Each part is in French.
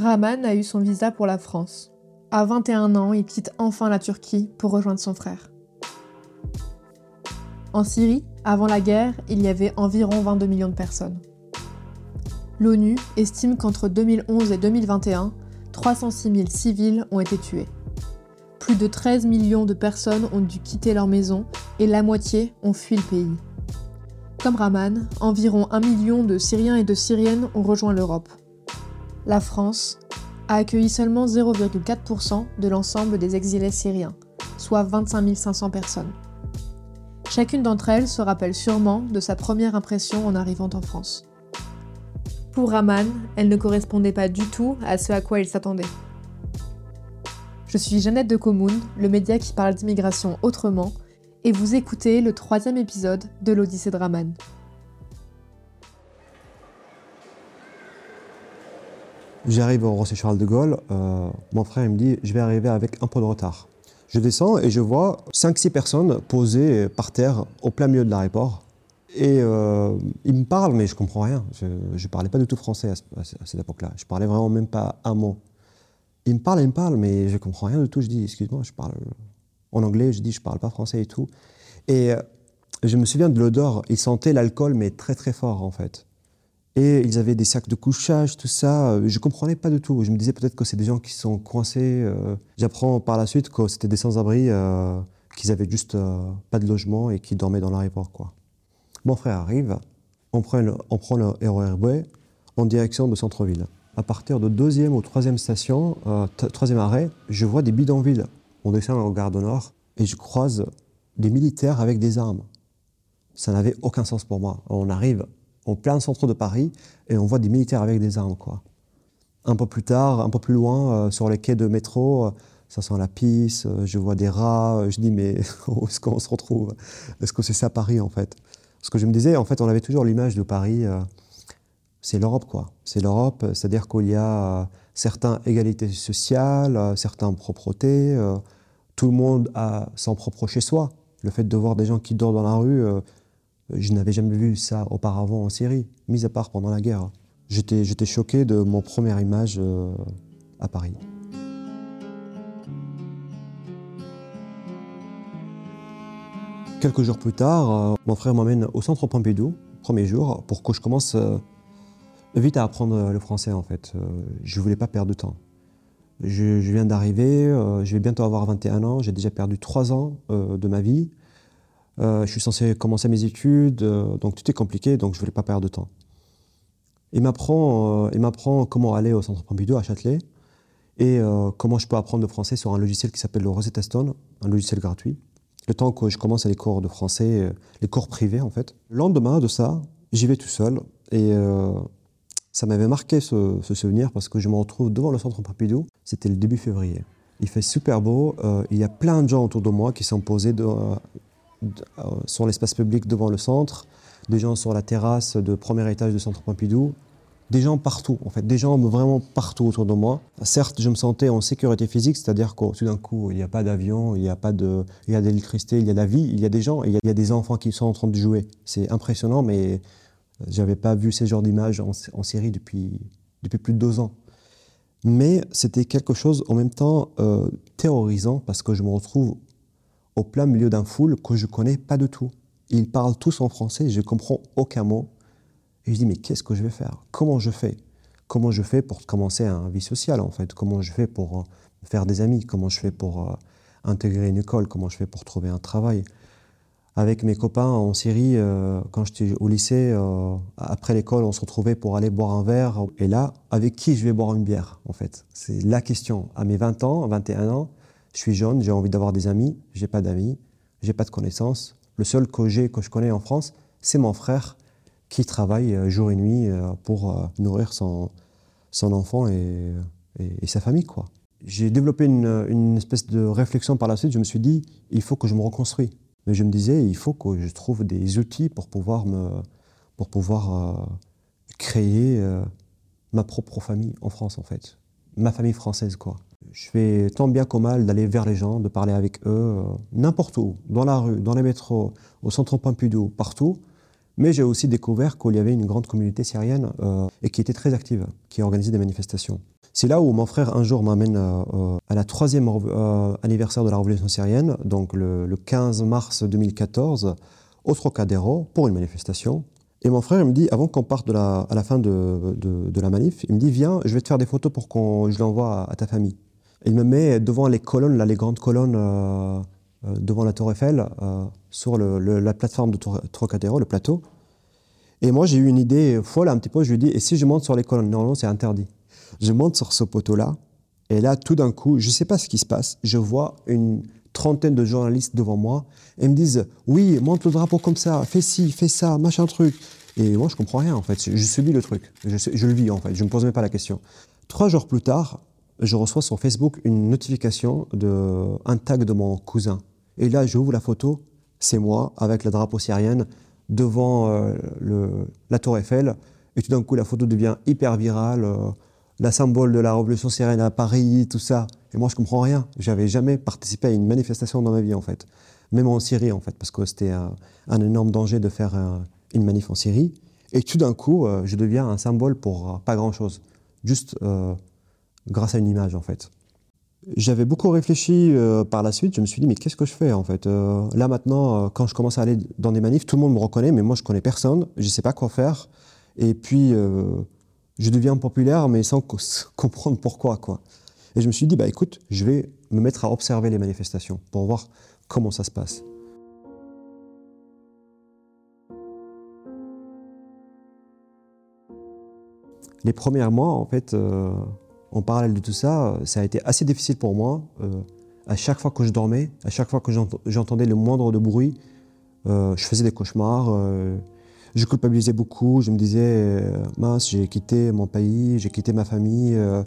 Rahman a eu son visa pour la France. À 21 ans, il quitte enfin la Turquie pour rejoindre son frère. En Syrie, avant la guerre, il y avait environ 22 millions de personnes. L'ONU estime qu'entre 2011 et 2021, 306 000 civils ont été tués. Plus de 13 millions de personnes ont dû quitter leur maison et la moitié ont fui le pays. Comme Rahman, environ 1 million de Syriens et de Syriennes ont rejoint l'Europe. La France a accueilli seulement 0,4% de l'ensemble des exilés syriens, soit 25 500 personnes. Chacune d'entre elles se rappelle sûrement de sa première impression en arrivant en France. Pour Rahman, elle ne correspondait pas du tout à ce à quoi il s'attendait. Je suis Jeannette de Commune, le média qui parle d'immigration autrement, et vous écoutez le troisième épisode de l'Odyssée de Rahman. J'arrive au Roissy Charles de Gaulle, euh, mon frère me dit je vais arriver avec un peu de retard. Je descends et je vois 5-6 personnes posées par terre au plein milieu de l'aéroport. Et euh, ils me parlent, mais je comprends rien. Je ne parlais pas du tout français à, cette époque-là. Je parlais vraiment même pas un mot. Ils me parlent, ils me parlent, mais je comprends rien du tout. Je dis, excuse-moi, je parle en anglais. Je dis, je parle pas français et tout. Et euh, je me souviens de l'odeur. Ils sentaient l'alcool, mais très très fort en fait. Ils avaient des sacs de couchage, tout ça. Je comprenais pas du tout. Je me disais peut-être que c'est des gens qui sont coincés. Euh. J'apprends par la suite que c'était des sans-abri, euh, qu'ils avaient juste euh, pas de logement et qui dormaient dans l'aéroport. Mon frère arrive, on prend le, on prend en direction de centre-ville. À partir de deuxième ou troisième station, troisième arrêt, je vois des bidonvilles. On descend au Gare du Nord et je croise des militaires avec des armes. Ça n'avait aucun sens pour moi. On arrive en plein centre de Paris, et on voit des militaires avec des armes. Quoi. Un peu plus tard, un peu plus loin, euh, sur les quais de métro, euh, ça sent la pisse, euh, je vois des rats, je dis mais où est-ce qu'on se retrouve? Est-ce que c'est ça Paris en fait? Parce que je me disais, en fait, on avait toujours l'image de Paris, c'est l'Europe quoi. C'est l'Europe, c'est-à-dire qu'il y a certaines égalités sociales, certaines propretés, tout le monde a son propre chez soi. Le fait de voir des gens qui dorment dans la rue, je n'avais jamais vu ça auparavant en Syrie, mis à part pendant la guerre. J'étais, choqué de mon première image euh, à Paris. Quelques jours plus tard, euh, mon frère m'emmène au centre Pompidou, premier jour, pour que je commence euh, vite à apprendre le français en fait. je ne voulais pas perdre de temps. Je, je viens d'arriver, je vais bientôt avoir 21 ans, j'ai déjà perdu 3 ans de ma vie. Euh, je suis censé commencer mes études, euh, donc tout est compliqué, donc je voulais pas perdre de temps. Il m'apprend, euh, il m'apprend comment aller au centre Pompidou à Châtelet et comment je peux apprendre le français sur un logiciel qui s'appelle le Rosetta Stone, un logiciel gratuit. Le temps que je commence les cours de français, les cours privés en fait. Le lendemain de ça, j'y vais tout seul et ça m'avait marqué ce, souvenir parce que je me retrouve devant le centre Pompidou. C'était le début février. Il fait super beau. il y a plein de gens autour de moi qui sont posés sur l'espace public devant le centre, des gens sur la terrasse de premier étage du centre Pompidou, des gens partout, en fait, des gens vraiment partout autour de moi. Certes, je me sentais en sécurité physique, c'est-à-dire que tout d'un coup, il n'y a pas d'avion, il n'y a pas de, il y a de l'électricité, il y a de la vie, il y a des gens, il y a, des enfants qui sont en train de jouer. C'est impressionnant, mais j'avais pas vu ces genres d'images en, en, Syrie depuis, depuis plus de deux ans. Mais c'était quelque chose en même temps euh, terrorisant parce que je me retrouve au plein milieu d'un foule que je connais pas du tout. Ils parlent tous en français, je comprends aucun mot. Et je dis, mais qu'est-ce que je vais faire? Comment je fais? Comment je fais pour commencer un vie sociale, en fait? Comment je fais pour euh, faire des amis? Comment je fais pour euh, intégrer une école? Comment je fais pour trouver un travail? Avec mes copains en Syrie, euh, quand j'étais au lycée, après l'école, on se retrouvait pour aller boire un verre. Et là, avec qui je vais boire une bière, en fait? C'est la question. À mes 20 ans, 21 ans, je suis jeune, j'ai envie d'avoir des amis, j'ai pas d'amis, j'ai pas de connaissances. Le seul que j'ai, que je connais en France, c'est mon frère qui travaille euh, jour et nuit euh, pour euh, nourrir son, son enfant et, et, sa famille. quoi. J'ai développé une, une, espèce de réflexion par la suite. Je me suis dit, il faut que je me reconstruise. Mais je me disais, il faut que je trouve des outils pour pouvoir, me, pour pouvoir créer ma propre famille en France, en fait. Ma famille française, quoi. Je fais tant bien qu'au mal d'aller vers les gens, de parler avec eux, euh, n'importe où, dans la rue, dans les métros, au centre Pompidou, partout. Mais j'ai aussi découvert qu'il y avait une grande communauté syrienne euh, et qui était très active, qui organisait des manifestations. C'est là où mon frère un jour m'amène à la troisième anniversaire de la révolution syrienne, donc le, 15 mars 2014, au Trocadéro, pour une manifestation. Et mon frère il me dit, avant qu'on parte à la fin de, la manif, il me dit, viens, je vais te faire des photos pour que je l'envoie à, ta famille. Il me met devant les colonnes, les grandes colonnes euh, euh, devant la Tour Eiffel, euh, sur la plateforme de Trocadéro, le plateau. Et moi, j'ai eu une idée folle un petit peu. Je lui dis, et si je monte sur les colonnes? Non, c'est interdit. Je monte sur ce poteau-là, et là, tout d'un coup, je ne sais pas ce qui se passe, je vois une trentaine de journalistes devant moi et me disent Oui, monte le drapeau comme ça, fais ci, fais ça, machin truc. Et moi, je comprends rien en fait. Je subis le truc. Je, le vis en fait. Je ne me pose même pas la question. Trois jours plus tard, je reçois sur Facebook une notification d'un tag de mon cousin. Et là, j'ouvre la photo. C'est moi avec le drapeau syrien devant euh, la Tour Eiffel. Et tout d'un coup, la photo devient hyper virale. Euh, la symbole de la révolution syrienne à Paris, tout ça. Et moi, je comprends rien. J'avais jamais participé à une manifestation dans ma vie, en fait. Même en Syrie, en fait, parce que c'était un, énorme danger de faire une manif en Syrie. Et tout d'un coup, euh, je deviens un symbole pour euh, pas grand-chose. Juste euh, grâce à une image, en fait. J'avais beaucoup réfléchi par la suite. Je me suis dit, mais qu'est-ce que je fais, en fait Là, maintenant, quand je commence à aller dans des manifs, tout le monde me reconnaît, mais moi, je connais personne. Je sais pas quoi faire. Et puis je deviens populaire, mais sans comprendre pourquoi. Quoi. Et je me suis dit, bah écoute, je vais me mettre à observer les manifestations pour voir comment ça se passe. Les premiers mois, en fait, euh, en parallèle de tout ça, ça a été assez difficile pour moi. Euh, à chaque fois que je dormais, à chaque fois que j'entendais le moindre de bruit, euh, je faisais des cauchemars je culpabilisais beaucoup. Je me disais, euh, mince, j'ai quitté mon pays, j'ai quitté ma famille. Euh,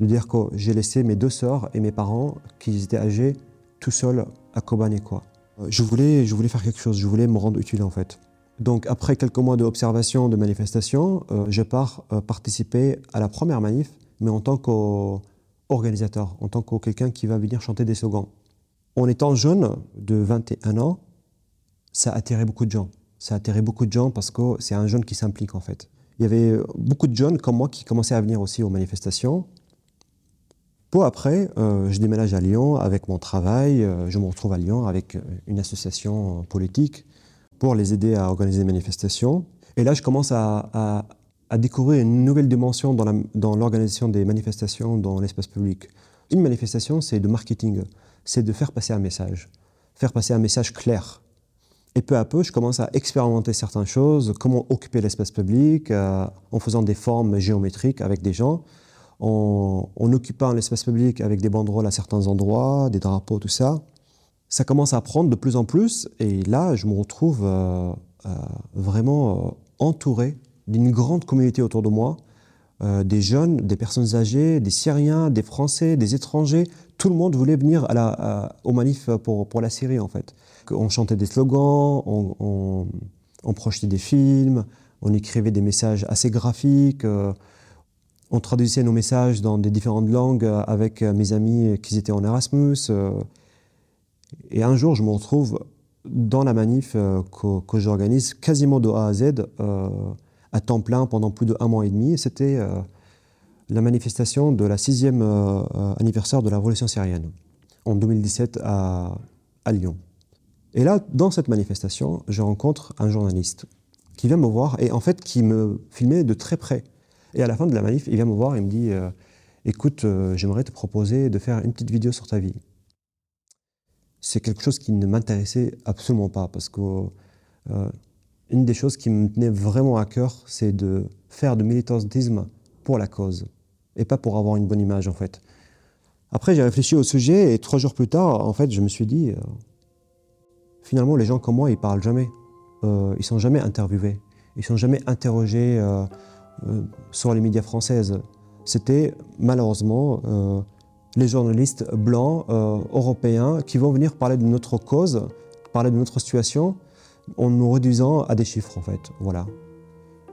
de dire que j'ai laissé mes deux sœurs et mes parents, qui étaient âgés, tout seuls à Kobane. Quoi. Euh, je, voulais, je voulais faire quelque chose, je voulais me rendre utile en fait. Donc après quelques mois d'observation, de manifestation, je pars participer à la première manif, mais en tant qu'organisateur, en tant que quelqu'un qui va venir chanter des slogans. En étant jeune, de 21 ans, ça a beaucoup de gens ça a beaucoup de gens parce que c'est un jeune qui s'implique en fait. Il y avait beaucoup de jeunes comme moi qui commençaient à venir aussi aux manifestations. Peu après, euh, je déménage à Lyon avec mon travail. Euh, je me retrouve à Lyon avec une association politique pour les aider à organiser des manifestations. Et là, je commence à, découvrir une nouvelle dimension dans l'organisation des manifestations dans l'espace public. Une manifestation, c'est de marketing. C'est de faire passer un message. Faire passer un message clair et peu à peu, je commence à expérimenter certaines choses, comment occuper l'espace public, euh, en faisant des formes géométriques avec des gens, en, occupant l'espace public avec des banderoles à certains endroits, des drapeaux, tout ça. Ça commence à prendre de plus en plus, et là, je me retrouve euh, euh, vraiment entouré d'une grande communauté autour de moi, des jeunes, des personnes âgées, des Syriens, des Français, des étrangers. Tout le monde voulait venir à la, au manif pour, pour la Syrie, en fait. On chantait des slogans, on, projetait des films, on écrivait des messages assez graphiques, euh, on traduisait nos messages dans des différentes langues avec mes amis qui étaient en Erasmus. Euh. et un jour, je me retrouve dans la manif euh, que, j'organise quasiment de A à Z, à temps plein pendant plus de un mois et demi. C'était la manifestation de la sixième anniversaire de la révolution syrienne en 2017 à Lyon. Et là, dans cette manifestation, je rencontre un journaliste qui vient me voir et en fait qui me filmait de très près. Et à la fin de la manif, il vient me voir et me dit euh, Écoute, euh, j'aimerais te proposer de faire une petite vidéo sur ta vie. C'est quelque chose qui ne m'intéressait absolument pas parce que euh, une des choses qui me tenait vraiment à cœur, c'est de faire de militantisme pour la cause et pas pour avoir une bonne image en fait. Après, j'ai réfléchi au sujet et trois jours plus tard, en fait, je me suis dit finalement, les gens comme moi, ils parlent jamais. Euh, ils sont jamais interviewés. Ils sont jamais interrogés euh, euh, sur les médias françaises. C'était malheureusement euh, les journalistes blancs européens qui vont venir parler de notre cause, parler de notre situation, en nous réduisant à des chiffres en fait. Voilà.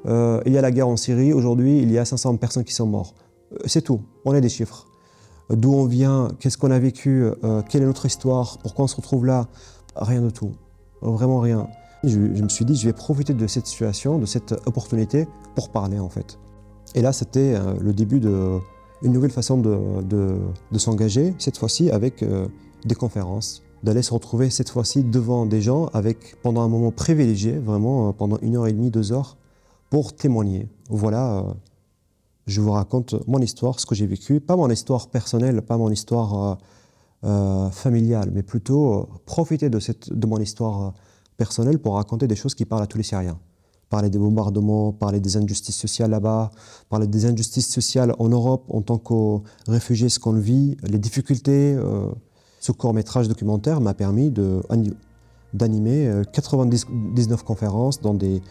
il y a la guerre en Syrie. Aujourd'hui, il y a 500 personnes qui sont mortes. C'est tout. On est des chiffres. D'où on vient, qu'est-ce qu'on a vécu, quelle est notre histoire, pourquoi on se retrouve là. Rien de tout. Vraiment rien. Je, me suis dit, je vais profiter de cette situation, de cette opportunité pour parler en fait. Et là, c'était euh, le début de une nouvelle façon de, s'engager, cette fois-ci avec des conférences, d'aller se retrouver cette fois-ci devant des gens avec, pendant un moment privilégié, vraiment pendant une heure et demie, deux heures, pour témoigner. Voilà, je vous raconte mon histoire, ce que j'ai vécu, pas mon histoire personnelle, pas mon histoire euh, familiale, mais plutôt euh, profiter de, cette, de mon histoire euh, personnelle pour raconter des choses qui parlent à tous les Syriens. Parler des bombardements, parler des injustices sociales là-bas, parler des injustices sociales en Europe en tant que réfugiés, ce qu'on vit, les difficultés. Ce court-métrage documentaire m'a permis d'animer 99 conférences dans des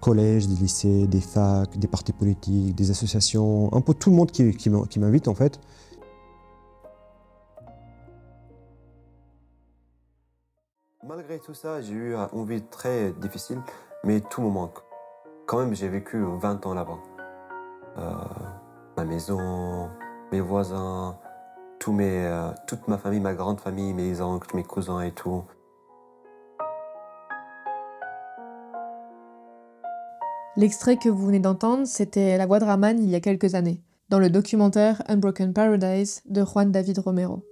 collèges, des lycées, des facs, des partis politiques, des associations, un peu tout le monde qui, qui m'invite en fait. Malgré tout ça, j'ai eu une vie très difficile, mais tout me manque. Quand même, j'ai vécu 20 ans là-bas. Euh, ma maison, mes voisins, tous mes, euh, toute ma famille, ma grande famille, mes oncles, mes cousins et tout. L'extrait que vous venez d'entendre, c'était la voix de Raman il y a quelques années, dans le documentaire Unbroken Paradise de Juan David Romero.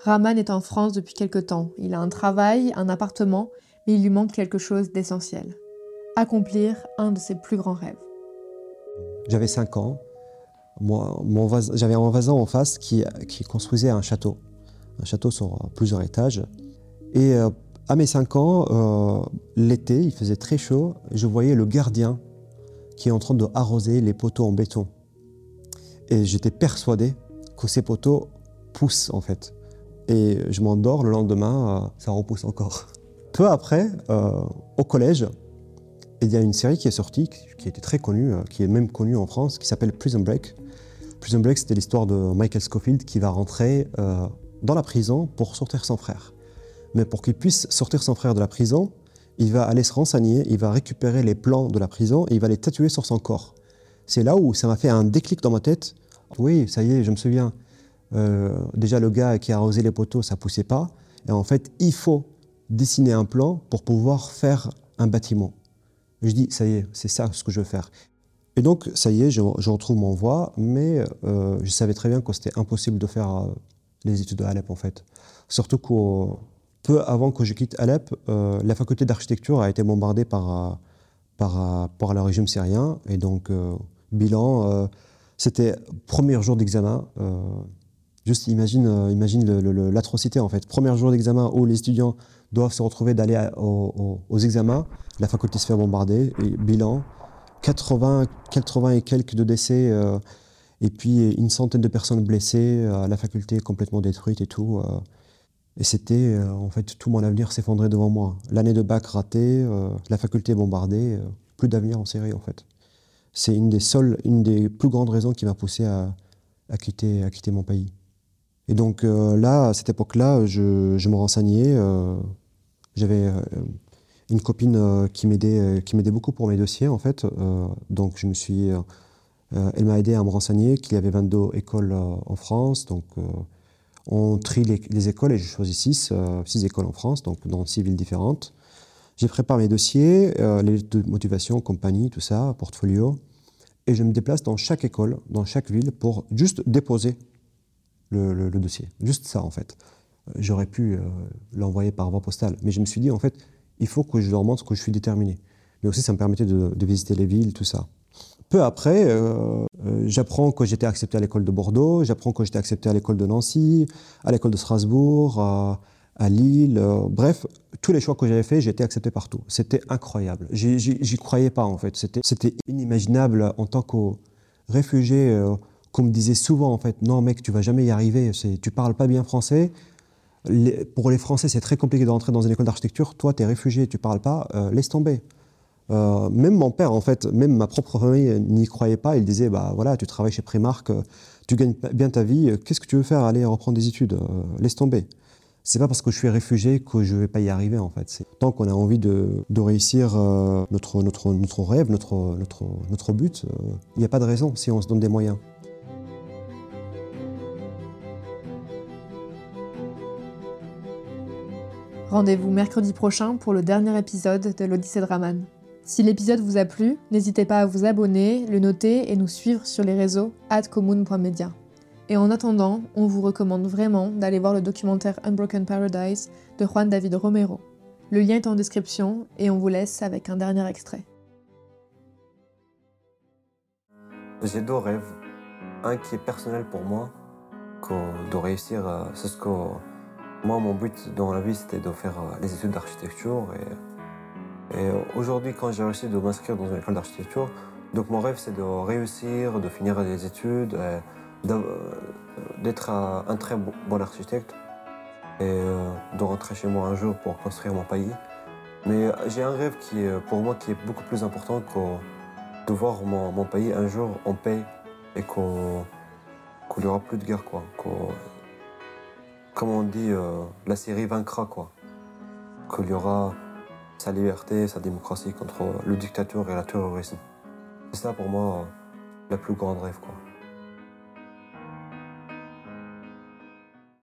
Raman est en France depuis quelque temps. Il a un travail, un appartement, mais il lui manque quelque chose d'essentiel. Accomplir un de ses plus grands rêves. J'avais 5 ans. J'avais un voisin en face qui, construisait un château. Un château sur plusieurs étages. Et euh, à mes 5 ans, euh, l'été, il faisait très chaud. Je voyais le gardien qui est en train de arroser les poteaux en béton. Et j'étais persuadé que ces poteaux poussent en fait et je m'endors, le lendemain, euh, ça repousse encore. Peu après, au collège, il y a une série qui est sortie, qui était très connue, qui est même connue en France, qui s'appelle Prison Break. Prison Break, c'était l'histoire de Michael Scofield qui va rentrer dans la prison pour sortir son frère. Mais pour qu'il puisse sortir son frère de la prison, il va aller se renseigner, il va récupérer les plans de la prison et il va les tatouer sur son corps. C'est là où ça m'a fait un déclic dans ma tête. Oui, ça y est, je me souviens. Euh, déjà, le gars qui a arrosé les poteaux, ça poussait pas. Et en fait, il faut dessiner un plan pour pouvoir faire un bâtiment. Je dis, ça y est, c'est ça ce que je veux faire. Et donc, ça y est, je, retrouve mon voie, mais euh, je savais très bien que c'était impossible de faire euh, les études à Alep, en fait. Surtout que peu avant que je quitte Alep, la faculté d'architecture a été bombardée par, par, par le régime syrien. Et donc, bilan, c'était premier jour d'examen. Juste imagine, euh, imagine l'atrocité en fait. Premier jour d'examen où les étudiants doivent se retrouver d'aller aux, examens, la faculté se fait bombarder, et bilan, 80, 80 et quelques de décès, euh, et puis une centaine de personnes blessées, euh, la faculté complètement détruite et tout. et c'était, en fait, tout mon avenir s'effondrait devant moi. L'année de bac ratée, la faculté bombardée, plus d'avenir en série en fait. C'est une des seules, une des plus grandes raisons qui m'a poussé à, quitter, à quitter mon pays. Et donc euh, là, à cette époque-là, je, me renseignais. Euh, j'avais euh, une copine qui m'aidait, qui m'aidait beaucoup pour mes dossiers en fait. donc je me suis, elle m'a aidé à me renseigner qu'il y avait 22 écoles en France. Donc on trie les, écoles et j'ai choisi 6, 6 écoles en France, donc dans 6 villes différentes. J'ai préparé mes dossiers, les lettres de motivation, compagnie, tout ça, portfolio. Et je me déplace dans chaque école, dans chaque ville, pour juste déposer le, dossier. Juste ça, en fait. Euh, j'aurais pu euh, l'envoyer par voie postale. Mais je me suis dit, en fait, il faut que je leur montre que je suis déterminé. Mais aussi, ça me permettait de, visiter les villes, tout ça. Peu après, euh, j'apprends que j'étais accepté à l'école de Bordeaux, j'apprends que j'étais accepté à l'école de Nancy, à l'école de Strasbourg, à, Lille. bref, tous les choix que j'avais faits, j'étais accepté partout. C'était incroyable. J'y croyais pas, en fait. C'était inimaginable en tant que réfugié qu'on me disait souvent en fait, non mec, tu vas jamais y arriver, tu parles pas bien français. Pour les Français, c'est très compliqué de rentrer dans une école d'architecture. Toi, tu es réfugié, tu parles pas, euh, laisse tomber. Euh, même mon père, en fait, même ma propre famille n'y croyait pas. Il disait, bah voilà, tu travailles chez Primark, tu gagnes bien ta vie, qu'est-ce que tu veux faire Aller reprendre des études, euh, laisse tomber. C'est pas parce que je suis réfugié que je vais pas y arriver, en fait. Tant qu'on a envie de, réussir notre, rêve, notre, notre but, il n'y a pas de raison si on se donne des moyens. Rendez-vous mercredi prochain pour le dernier épisode de l'Odyssée de. Si l'épisode vous a plu, n'hésitez pas à vous abonner, le noter et nous suivre sur les réseaux @commune.media. Et en attendant, on vous recommande vraiment d'aller voir le documentaire Unbroken Paradise de Juan David Romero. Le lien est en description et on vous laisse avec un dernier extrait. J'ai deux rêves. Un qui est personnel pour moi, de réussir, c'est ce que moi mon but dans la vie c'était de faire euh, les études d'architecture et, aujourd'hui quand j'ai réussi de m'inscrire dans une école d'architecture, donc mon rêve c'est de réussir, de finir les études, euh, d'être un très bon architecte et euh, de rentrer chez moi un jour pour construire mon pays. Mais j'ai un rêve qui est pour moi qui est beaucoup plus important que de voir mon, pays un jour en paix et qu'il n'y aura plus de guerre, quoi. Comme on dit, euh, la Syrie vaincra, quoi. Qu'il y aura sa liberté, sa démocratie contre le dictature et la terrorisme. C'est ça pour moi la plus grande rêve, quoi.